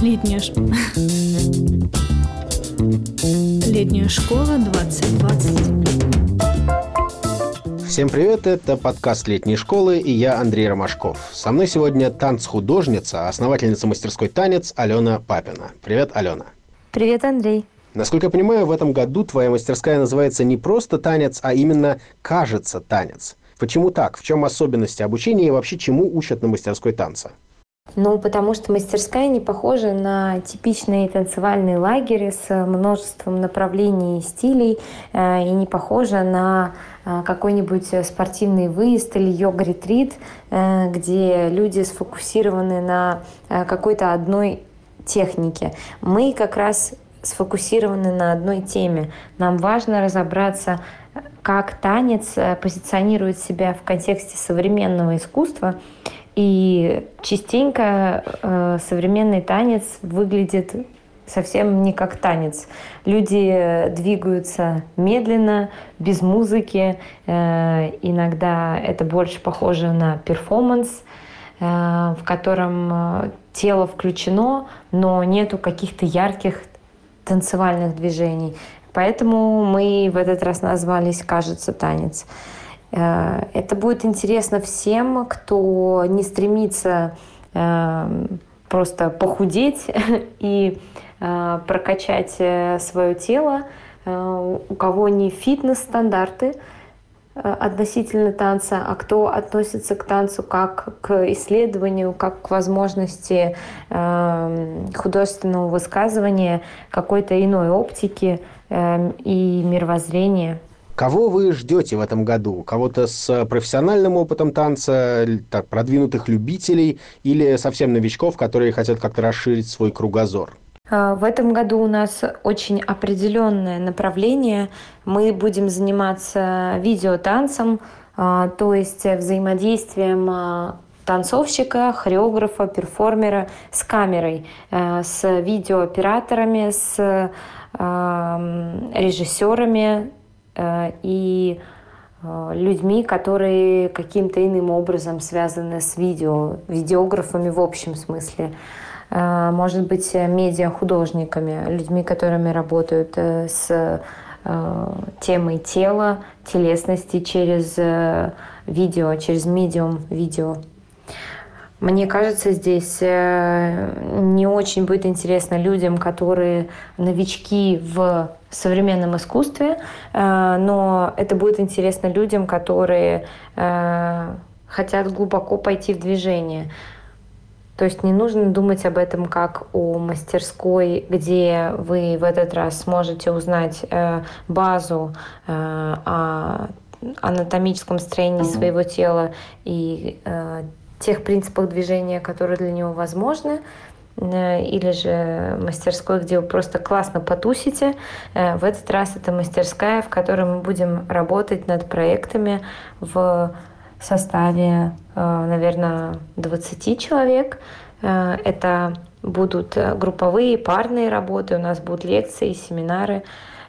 Летняя, Летняя школа 2020. Всем привет, это подкаст летней школы и я Андрей Ромашков. Со мной сегодня танцхудожница, основательница мастерской «Танец» Алена Папина. Привет, Алена. Привет, Андрей. Насколько я понимаю, в этом году твоя мастерская называется не просто танец, а именно «кажется танец». Почему так? В чем особенности обучения и вообще чему учат на мастерской танца? Ну, потому что мастерская не похожа на типичные танцевальные лагеря с множеством направлений и стилей, э, и не похожа на э, какой-нибудь спортивный выезд или йога-ретрит, э, где люди сфокусированы на какой-то одной технике. Мы как раз сфокусированы на одной теме. Нам важно разобраться, как танец позиционирует себя в контексте современного искусства и частенько э, современный танец выглядит совсем не как танец. Люди двигаются медленно, без музыки. Э, иногда это больше похоже на перформанс, э, в котором э, тело включено, но нету каких-то ярких танцевальных движений. Поэтому мы в этот раз назвались «Кажется, танец». Э, это будет интересно всем, кто не стремится э, просто похудеть и э, прокачать свое тело, у кого не фитнес-стандарты относительно танца, а кто относится к танцу как к исследованию, как к возможности художественного высказывания какой-то иной оптики и мировоззрения. Кого вы ждете в этом году? Кого-то с профессиональным опытом танца, так, продвинутых любителей или совсем новичков, которые хотят как-то расширить свой кругозор? А, в этом году у нас очень определенное направление. Мы будем заниматься видеотанцем, а, то есть взаимодействием а, танцовщика, хореографа, перформера с камерой, с видеооператорами, с режиссерами, Э, и э, людьми, которые каким-то иным образом связаны с видео, видеографами в общем смысле. Э, может быть, медиахудожниками, людьми, которыми работают с темой тела, телесности через видео, через медиум видео. Мне кажется, здесь не очень будет интересно людям, которые новички в современном искусстве, э, но это будет интересно людям, которые э, хотят глубоко пойти в движение. То есть не нужно думать об этом как о мастерской, где вы в этот раз сможете узнать э, базу о анатомическом строении своего тела и тех принципах движения, которые для него возможны, или же мастерской, где вы просто классно потусите. Э, в этот раз это мастерская, в которой мы будем работать над проектами в составе, э, наверное, 20 человек. Это будут групповые, парные работы, у нас будут лекции, семинары,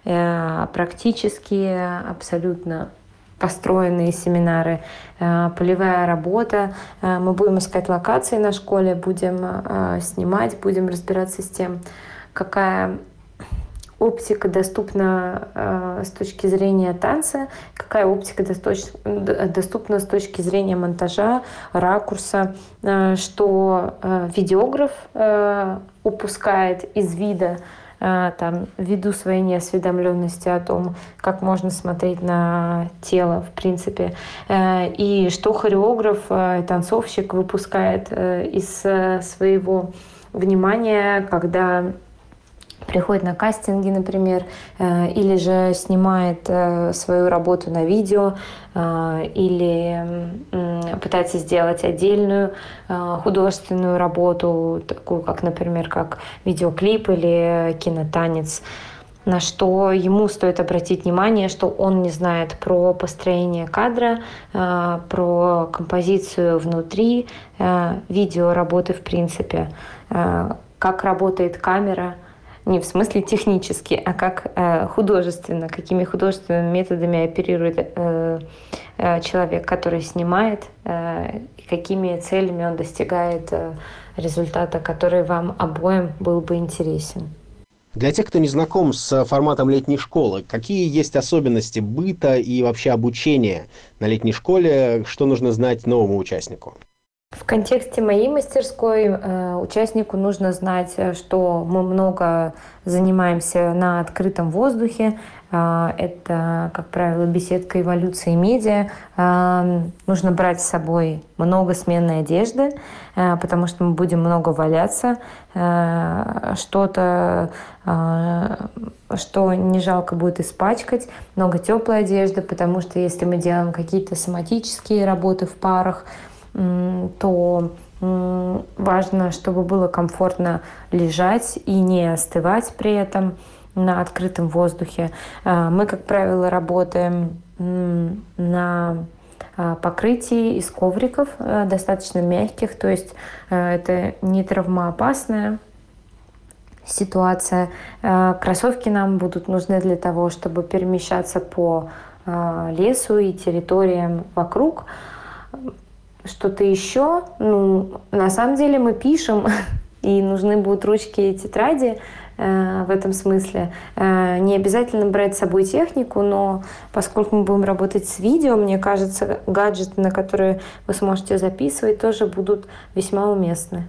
практические, абсолютно построенные семинары, э, полевая работа. Э, мы будем искать локации на школе, будем э, снимать, будем разбираться с тем, какая оптика доступна с точки зрения танца, какая оптика доступна с точки зрения монтажа, ракурса, что видеограф упускает из вида там, ввиду своей неосведомленности о том, как можно смотреть на тело, в принципе, э, и что хореограф, э, танцовщик выпускает из своего внимания, когда приходит на кастинги, например, э, или же снимает э, свою работу на видео, э, или пытается сделать отдельную художественную работу, такую как, например, как видеоклип или кинотанец. На что ему стоит обратить внимание, что он не знает про построение кадра, про композицию внутри, видео работы в принципе, как работает камера – не в смысле технически, а как э, художественно, какими художественными методами оперирует э, э, человек, который снимает, э, какими целями он достигает результата, который вам обоим был бы интересен. Для тех, кто не знаком с форматом летней школы, какие есть особенности быта и вообще обучения на летней школе, что нужно знать новому участнику? В контексте моей мастерской э, участнику нужно знать, э, что мы много занимаемся на открытом воздухе. Э, это, как правило, беседка эволюции медиа. Нужно брать с собой много сменной одежды, потому что мы будем много валяться. Что-то, что не жалко будет испачкать. Много теплой одежды, потому что если мы делаем какие-то соматические работы в парах, то важно, чтобы было комфортно лежать и не остывать при этом на открытом воздухе. А, мы, как правило, работаем на а, покрытии из ковриков, э, достаточно мягких, то есть э, это не травмоопасная ситуация. Э, кроссовки нам будут нужны для того, чтобы перемещаться по лесу и территориям вокруг что-то еще. Ну, на самом деле мы пишем, и нужны будут ручки и тетради э, в этом смысле. Э, не обязательно брать с собой технику, но поскольку мы будем работать с видео, мне кажется, гаджеты, на которые вы сможете записывать, тоже будут весьма уместны.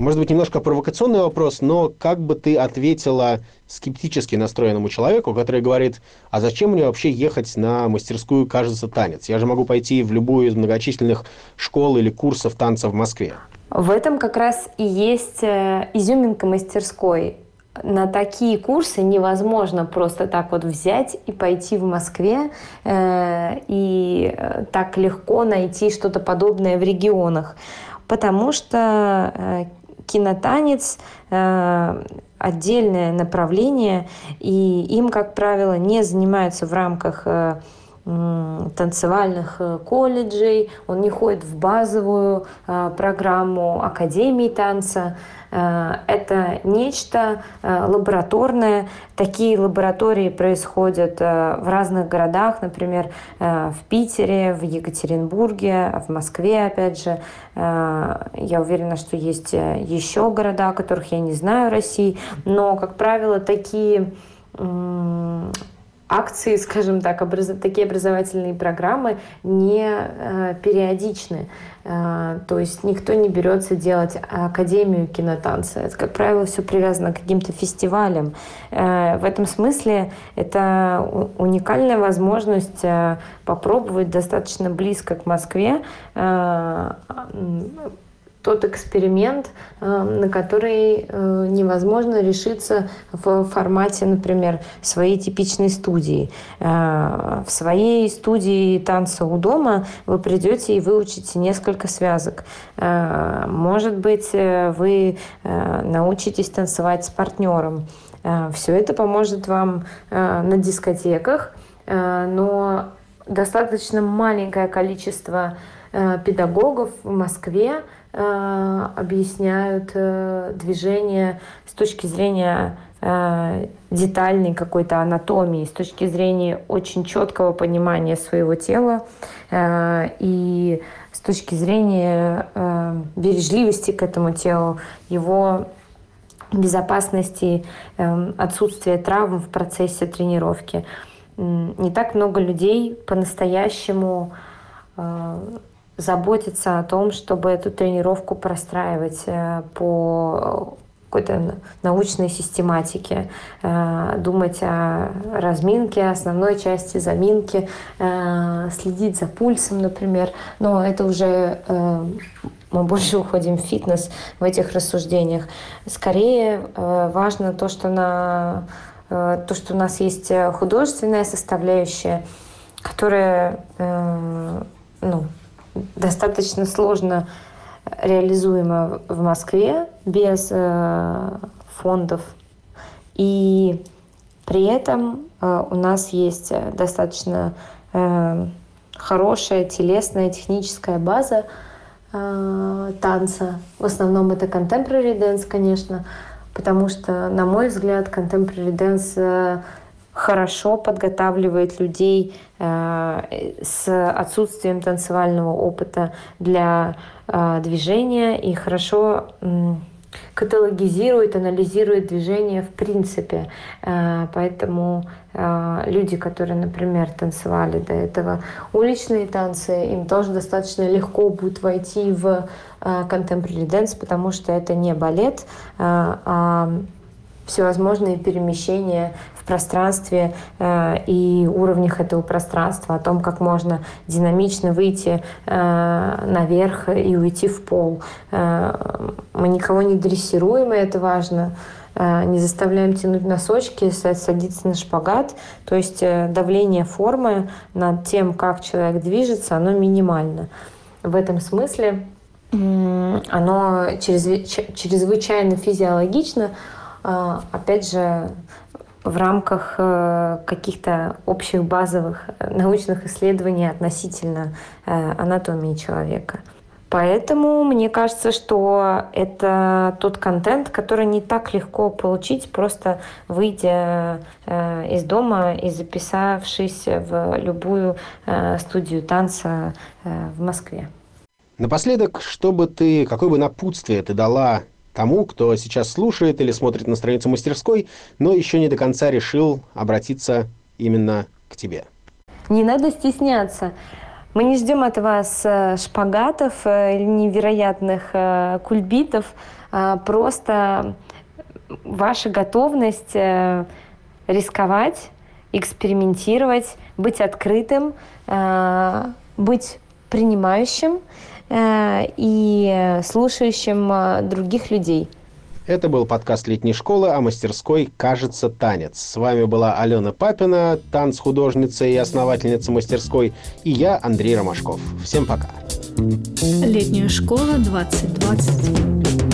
Может быть, немножко провокационный вопрос, но как бы ты ответила скептически настроенному человеку, который говорит, а зачем мне вообще ехать на мастерскую «Кажется, танец»? Я же могу пойти в любую из многочисленных школ или курсов танца в Москве. В этом как раз и есть э, изюминка мастерской. На такие курсы невозможно просто так вот взять и пойти в Москве э, и э, так легко найти что-то подобное в регионах, потому что э, кинотанец э, отдельное направление, и им, как правило, не занимаются в рамках э, танцевальных э, колледжей, он не ходит в базовую программу Академии танца. Э, это нечто э, лабораторное. Такие лаборатории происходят э, в разных городах, например, в Питере, в Екатеринбурге, в Москве, опять же. Я уверена, что есть еще города, которых я не знаю России, но, как правило, такие акции, скажем так, образ... такие образовательные программы не э, периодичны. Э, то есть никто не берется делать академию кинотанца. Это, как правило, все привязано к каким-то фестивалям. Э, в этом смысле это уникальная возможность э, попробовать достаточно близко к Москве э, тот эксперимент, э, на который э, невозможно решиться в формате, например, своей типичной студии. Э, в своей студии танца у дома вы придете и выучите несколько связок. Может быть, вы научитесь танцевать с партнером. Все это поможет вам на дискотеках, но достаточно маленькое количество педагогов в Москве объясняют э, движение с точки зрения э, детальной какой-то анатомии, с точки зрения очень четкого понимания своего тела и с точки зрения бережливости к этому телу, его безопасности, отсутствия травм в процессе тренировки. Не так много людей по-настоящему заботиться о том, чтобы эту тренировку простраивать э, по какой-то научной систематике, э, думать о разминке, основной части заминки, э, следить за пульсом, например. Но это уже мы больше уходим в фитнес в этих рассуждениях. Скорее важно то, что, на, то, что у нас есть художественная составляющая, которая ну, достаточно сложно реализуемо в Москве без э, фондов. И при этом э, у нас есть достаточно э, хорошая телесная техническая база э, танца. В основном это contemporary dance, конечно, потому что, на мой взгляд, contemporary dance э, хорошо подготавливает людей с отсутствием танцевального опыта для движения и хорошо каталогизирует, анализирует движение в принципе. Э, поэтому э, люди, которые, например, танцевали до этого уличные танцы, им тоже достаточно легко будет войти в э, contemporary dance, потому что это не балет, а всевозможные перемещения пространстве э, и уровнях этого пространства, о том, как можно динамично выйти э, наверх и уйти в пол. Э, мы никого не дрессируем, и это важно не заставляем тянуть носочки, садиться на шпагат. То есть давление формы над тем, как человек движется, оно минимально. В этом смысле оно чрезвычайно физиологично, опять же, в рамках э, каких-то общих базовых э, научных исследований относительно э, анатомии человека. Поэтому мне кажется, что это тот контент, который не так легко получить, просто выйдя из дома и записавшись в любую студию танца в Москве. Напоследок, что бы ты, какое бы напутствие ты дала тому, кто сейчас слушает или смотрит на страницу мастерской, но еще не до конца решил обратиться именно к тебе? Не надо стесняться. Мы не ждем от вас э, шпагатов э, или невероятных э, кульбитов, просто ваша готовность рисковать, экспериментировать, быть открытым, быть принимающим Э, и слушающим э, других людей. Это был подкаст летней школы о мастерской «Кажется танец». С вами была Алена Папина, танц-художница и основательница мастерской, и я, Андрей Ромашков. Всем пока. Летняя школа 2020.